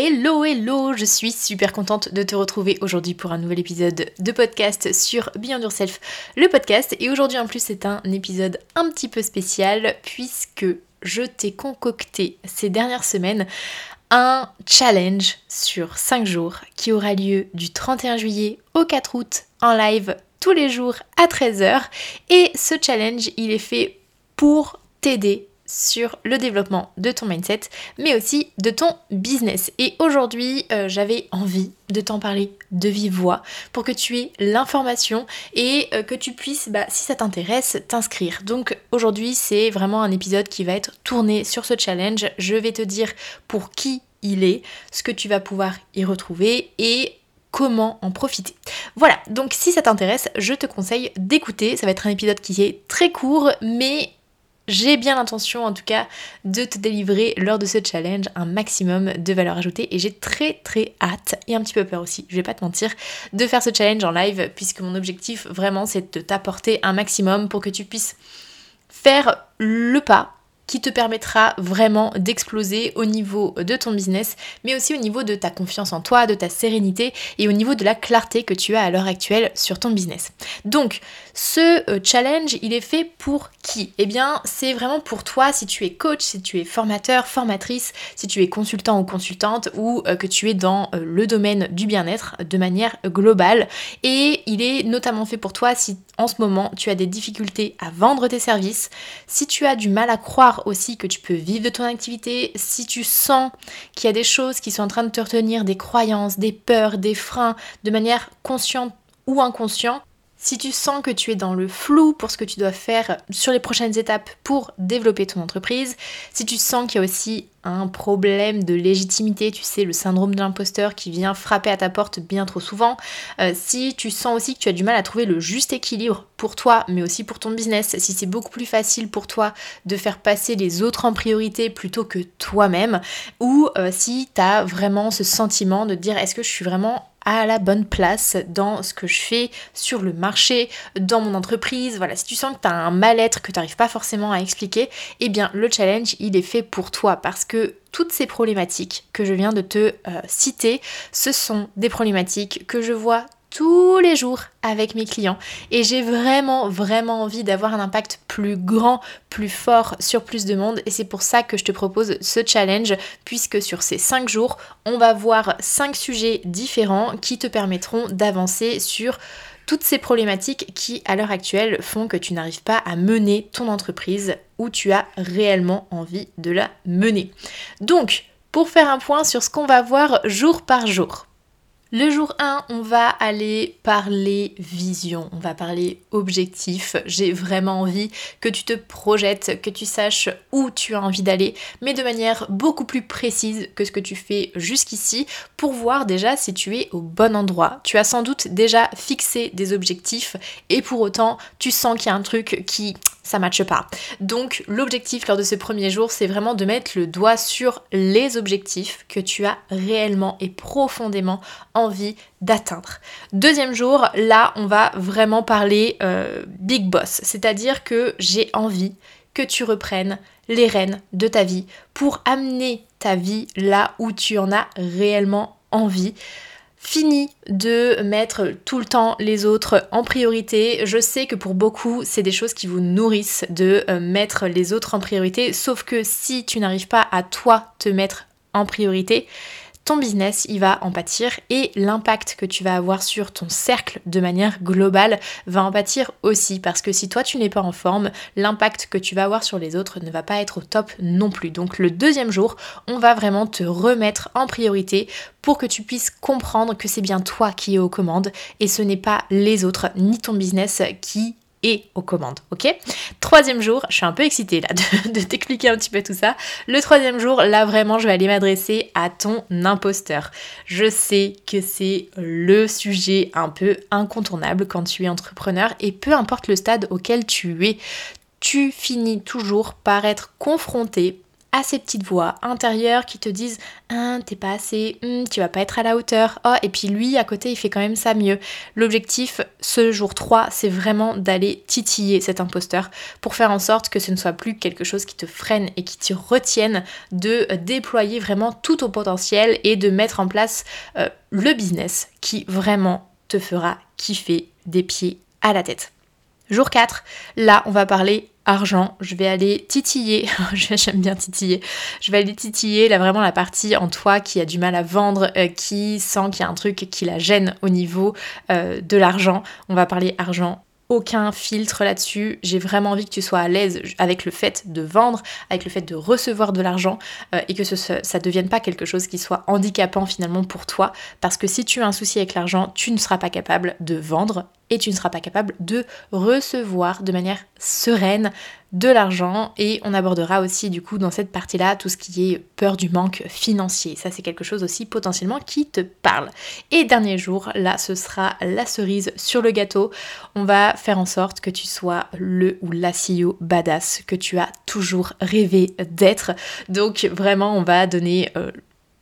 Hello, hello, je suis super contente de te retrouver aujourd'hui pour un nouvel épisode de podcast sur Beyond Yourself, le podcast. Et aujourd'hui en plus c'est un épisode un petit peu spécial puisque je t'ai concocté ces dernières semaines un challenge sur 5 jours qui aura lieu du 31 juillet au 4 août en live tous les jours à 13h. Et ce challenge, il est fait pour t'aider sur le développement de ton mindset, mais aussi de ton business. Et aujourd'hui, euh, j'avais envie de t'en parler de vive voix pour que tu aies l'information et euh, que tu puisses, bah, si ça t'intéresse, t'inscrire. Donc aujourd'hui, c'est vraiment un épisode qui va être tourné sur ce challenge. Je vais te dire pour qui il est, ce que tu vas pouvoir y retrouver et comment en profiter. Voilà, donc si ça t'intéresse, je te conseille d'écouter. Ça va être un épisode qui est très court, mais j'ai bien l'intention en tout cas de te délivrer lors de ce challenge un maximum de valeur ajoutée et j'ai très très hâte et un petit peu peur aussi, je vais pas te mentir, de faire ce challenge en live puisque mon objectif vraiment c'est de t'apporter un maximum pour que tu puisses faire le pas qui te permettra vraiment d'exploser au niveau de ton business, mais aussi au niveau de ta confiance en toi, de ta sérénité et au niveau de la clarté que tu as à l'heure actuelle sur ton business. Donc, ce euh, challenge, il est fait pour qui? Eh bien, c'est vraiment pour toi si tu es coach, si tu es formateur, formatrice, si tu es consultant ou consultante ou euh, que tu es dans euh, le domaine du bien-être de manière globale. Et il est notamment fait pour toi si en ce moment tu as des difficultés à vendre tes services, si tu as du mal à croire aussi que tu peux vivre de ton activité, si tu sens qu'il y a des choses qui sont en train de te retenir, des croyances, des peurs, des freins, de manière consciente ou inconsciente, si tu sens que tu es dans le flou pour ce que tu dois faire sur les prochaines étapes pour développer ton entreprise, si tu sens qu'il y a aussi un problème de légitimité, tu sais, le syndrome de l'imposteur qui vient frapper à ta porte bien trop souvent, euh, si tu sens aussi que tu as du mal à trouver le juste équilibre pour toi, mais aussi pour ton business, si c'est beaucoup plus facile pour toi de faire passer les autres en priorité plutôt que toi-même, ou euh, si tu as vraiment ce sentiment de dire est-ce que je suis vraiment à la bonne place dans ce que je fais sur le marché, dans mon entreprise. Voilà, si tu sens que tu as un mal-être que tu n'arrives pas forcément à expliquer, eh bien le challenge, il est fait pour toi parce que toutes ces problématiques que je viens de te euh, citer, ce sont des problématiques que je vois tous les jours avec mes clients et j'ai vraiment vraiment envie d'avoir un impact plus grand, plus fort sur plus de monde et c'est pour ça que je te propose ce challenge puisque sur ces 5 jours on va voir 5 sujets différents qui te permettront d'avancer sur toutes ces problématiques qui à l'heure actuelle font que tu n'arrives pas à mener ton entreprise où tu as réellement envie de la mener. Donc pour faire un point sur ce qu'on va voir jour par jour. Le jour 1, on va aller parler vision, on va parler objectif. J'ai vraiment envie que tu te projettes, que tu saches où tu as envie d'aller, mais de manière beaucoup plus précise que ce que tu fais jusqu'ici pour voir déjà si tu es au bon endroit. Tu as sans doute déjà fixé des objectifs et pour autant tu sens qu'il y a un truc qui ça matche pas. Donc l'objectif lors de ce premier jour, c'est vraiment de mettre le doigt sur les objectifs que tu as réellement et profondément envie d'atteindre. Deuxième jour, là, on va vraiment parler euh, big boss, c'est-à-dire que j'ai envie que tu reprennes les rênes de ta vie pour amener ta vie là où tu en as réellement envie. Fini de mettre tout le temps les autres en priorité. Je sais que pour beaucoup, c'est des choses qui vous nourrissent de euh, mettre les autres en priorité, sauf que si tu n'arrives pas à toi te mettre en priorité, ton business, il va en pâtir et l'impact que tu vas avoir sur ton cercle de manière globale va en pâtir aussi parce que si toi tu n'es pas en forme, l'impact que tu vas avoir sur les autres ne va pas être au top non plus. Donc le deuxième jour, on va vraiment te remettre en priorité pour que tu puisses comprendre que c'est bien toi qui es aux commandes et ce n'est pas les autres ni ton business qui et aux commandes, ok? Troisième jour, je suis un peu excitée là de, t'expliquer un petit peu tout ça. Le troisième jour, là vraiment, je vais aller m'adresser à ton imposteur. Je sais que c'est le sujet un peu incontournable quand tu es entrepreneur et peu importe le stade auquel tu es, tu finis toujours par être confronté à ces petites voix intérieures qui te disent hein, t'es pas assez, hum, tu vas pas être à la hauteur, oh, et puis lui à côté il fait quand même ça mieux. L'objectif ce jour 3, c'est vraiment d'aller titiller cet imposteur pour faire en sorte que ce ne soit plus quelque chose qui te freine et qui te retienne de déployer vraiment tout ton potentiel et de mettre en place euh, le business qui vraiment te fera kiffer des pieds à la tête. Jour 4, là on va parler argent, je vais aller titiller, j'aime bien titiller, je vais aller titiller là vraiment la partie en toi qui a du mal à vendre, euh, qui sent qu'il y a un truc qui la gêne au niveau euh, de l'argent. On va parler argent aucun filtre là-dessus. J'ai vraiment envie que tu sois à l'aise avec le fait de vendre, avec le fait de recevoir de l'argent euh, et que ça ne devienne pas quelque chose qui soit handicapant finalement pour toi. Parce que si tu as un souci avec l'argent, tu ne seras pas capable de vendre et tu ne seras pas capable de recevoir de manière sereine de l'argent et on abordera aussi du coup dans cette partie-là tout ce qui est peur du manque financier. Ça c'est quelque chose aussi potentiellement qui te parle. Et dernier jour, là ce sera la cerise sur le gâteau. On va faire en sorte que tu sois le ou la CEO badass que tu as toujours rêvé d'être. Donc vraiment on va donner euh,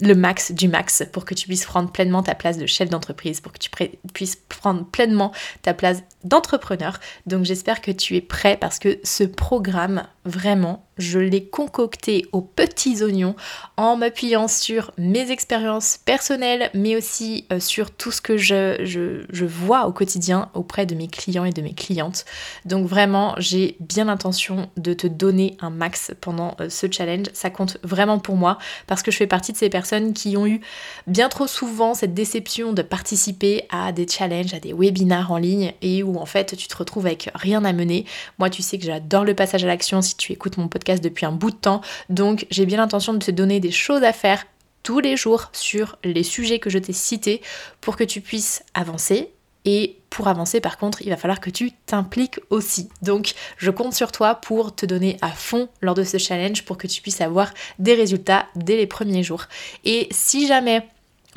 le max du max pour que tu puisses prendre pleinement ta place de chef d'entreprise, pour que tu puisses prendre pleinement ta place d'entrepreneur. Donc j'espère que tu es prêt parce que ce programme, vraiment, je l'ai concocté aux petits oignons en m'appuyant sur mes expériences personnelles, mais aussi euh, sur tout ce que je, vois au quotidien auprès de mes clients et de mes clientes. Donc vraiment, j'ai bien l'intention de te donner un max pendant euh, ce challenge. Ça compte vraiment pour moi parce que je fais partie de ces personnes qui ont eu bien trop souvent cette déception de participer à des challenges, à des webinars en ligne et où en fait tu te retrouves avec rien à mener. Moi, tu sais que j'adore le passage à l'action si tu écoutes mon podcast depuis un bout de temps, donc j'ai bien l'intention de te donner des choses à faire tous les jours sur les sujets que je t'ai cités pour que tu puisses avancer. Et pour avancer, par contre, il va falloir que tu t'impliques aussi. Donc, je compte sur toi pour te donner à fond lors de ce challenge pour que tu puisses avoir des résultats dès les premiers jours. Et si jamais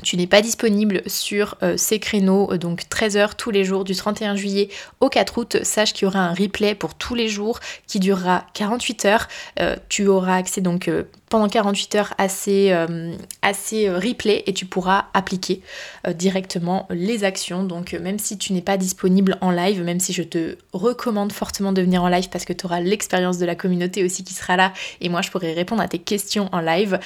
tu n'es pas disponible sur euh, ces créneaux, euh, donc 13h tous les jours du 31 juillet au 4 août, sache qu'il y aura un replay pour tous les jours qui durera 48 heures. Euh, tu auras accès donc pendant 48 heures à ces, à replays et tu pourras appliquer directement les actions. Donc même si tu n'es pas disponible en live, même si je te recommande fortement de venir en live parce que tu auras l'expérience de la communauté aussi qui sera là et moi je pourrai répondre à tes questions en live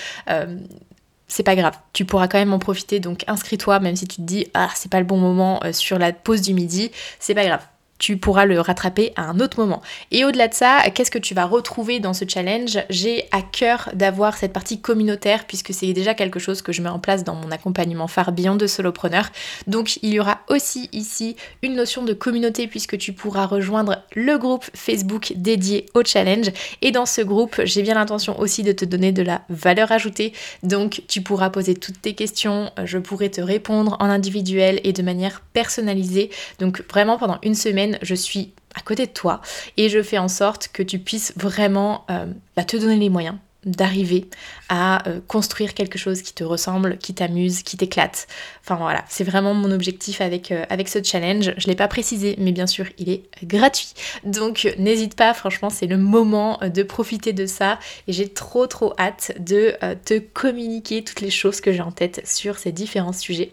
c'est pas grave, tu pourras quand même en profiter, donc inscris-toi, même si tu te dis ah c'est pas le bon moment euh, sur la pause du midi, c'est pas grave tu pourras le rattraper à un autre moment. Et au-delà de ça, qu'est-ce que tu vas retrouver dans ce challenge? J'ai à cœur d'avoir cette partie communautaire puisque c'est déjà quelque chose que je mets en place dans mon accompagnement phare Beyond de Solopreneur. Donc il y aura aussi ici une notion de communauté puisque tu pourras rejoindre le groupe Facebook dédié au challenge. Et dans ce groupe, j'ai bien l'intention aussi de te donner de la valeur ajoutée. Donc tu pourras poser toutes tes questions, je pourrai te répondre en individuel et de manière personnalisée. Donc vraiment pendant une semaine, je suis à côté de toi et je fais en sorte que tu puisses vraiment euh, bah, te donner les moyens d'arriver à euh, construire quelque chose qui te ressemble, qui t'amuse, qui t'éclate. Enfin voilà, c'est vraiment mon objectif avec, euh, avec ce challenge. Je ne l'ai pas précisé, mais bien sûr, il est gratuit. Donc n'hésite pas, franchement, c'est le moment de profiter de ça. Et j'ai trop trop hâte de te communiquer toutes les choses que j'ai en tête sur ces différents sujets.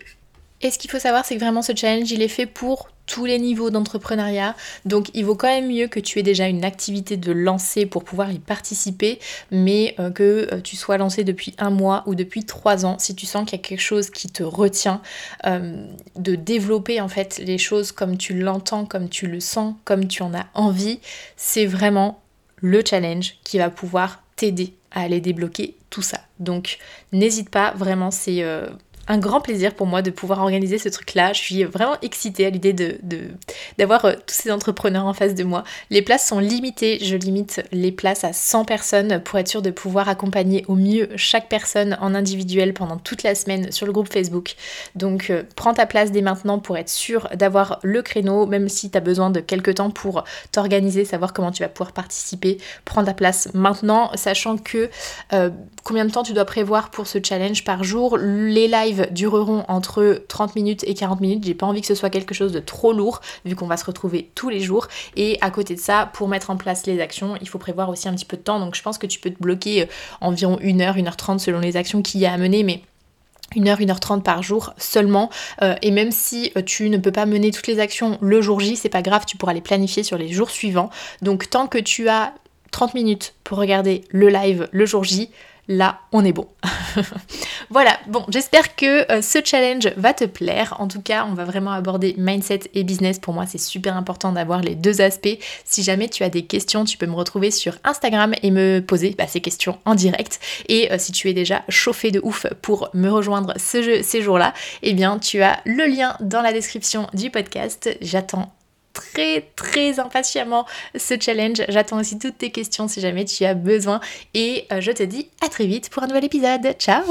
Et ce qu'il faut savoir, c'est que vraiment ce challenge, il est fait pour tous les niveaux d'entrepreneuriat. Donc il vaut quand même mieux que tu aies déjà une activité de lancer pour pouvoir y participer, mais euh, que euh, tu sois lancé depuis un mois ou depuis trois ans. Si tu sens qu'il y a quelque chose qui te retient, euh, de développer en fait les choses comme tu l'entends, comme tu le sens, comme tu en as envie, c'est vraiment le challenge qui va pouvoir t'aider à aller débloquer tout ça. Donc n'hésite pas, vraiment c'est un grand plaisir pour moi de pouvoir organiser ce truc-là. Je suis vraiment excitée à l'idée d'avoir euh, tous ces entrepreneurs en face de moi. Les places sont limitées, je limite les places à 100 personnes pour être sûr de pouvoir accompagner au mieux chaque personne en individuel pendant toute la semaine sur le groupe Facebook. Donc euh, prends ta place dès maintenant pour être sûr d'avoir le créneau, même si tu as besoin de quelques temps pour t'organiser, savoir comment tu vas pouvoir participer. Prends ta place maintenant, sachant que euh, combien de temps tu dois prévoir pour ce challenge par jour. Les lives dureront entre 30 minutes et 40 minutes. J'ai pas envie que ce soit quelque chose de trop lourd vu qu'on va se retrouver tous les jours. Et à côté de ça, pour mettre en place les actions, il faut prévoir aussi un petit peu de temps. Donc je pense que tu peux te bloquer euh, environ 1 heure, 1 heure 30 selon les actions qu'il y a à mener. Mais 1 heure, 1 heure 30 par jour seulement. Euh, et même si euh, tu ne peux pas mener toutes les actions le jour J, c'est pas grave, tu pourras les planifier sur les jours suivants. Donc tant que tu as 30 minutes pour regarder le live le jour J, là on est bon. voilà, bon, j'espère que euh, ce challenge va te plaire. En tout cas, on va vraiment aborder mindset et business. Pour moi, c'est super important d'avoir les deux aspects. Si jamais tu as des questions, tu peux me retrouver sur Instagram et me poser bah, ces questions en direct. Et euh, si tu es déjà chauffé de ouf pour me rejoindre ce jeu, ces jours-là, eh bien, tu as le lien dans la description du podcast. J'attends très très impatiemment ce challenge. J'attends aussi toutes tes questions si jamais tu as besoin. Et euh, je te dis à très vite pour un nouvel épisode. Ciao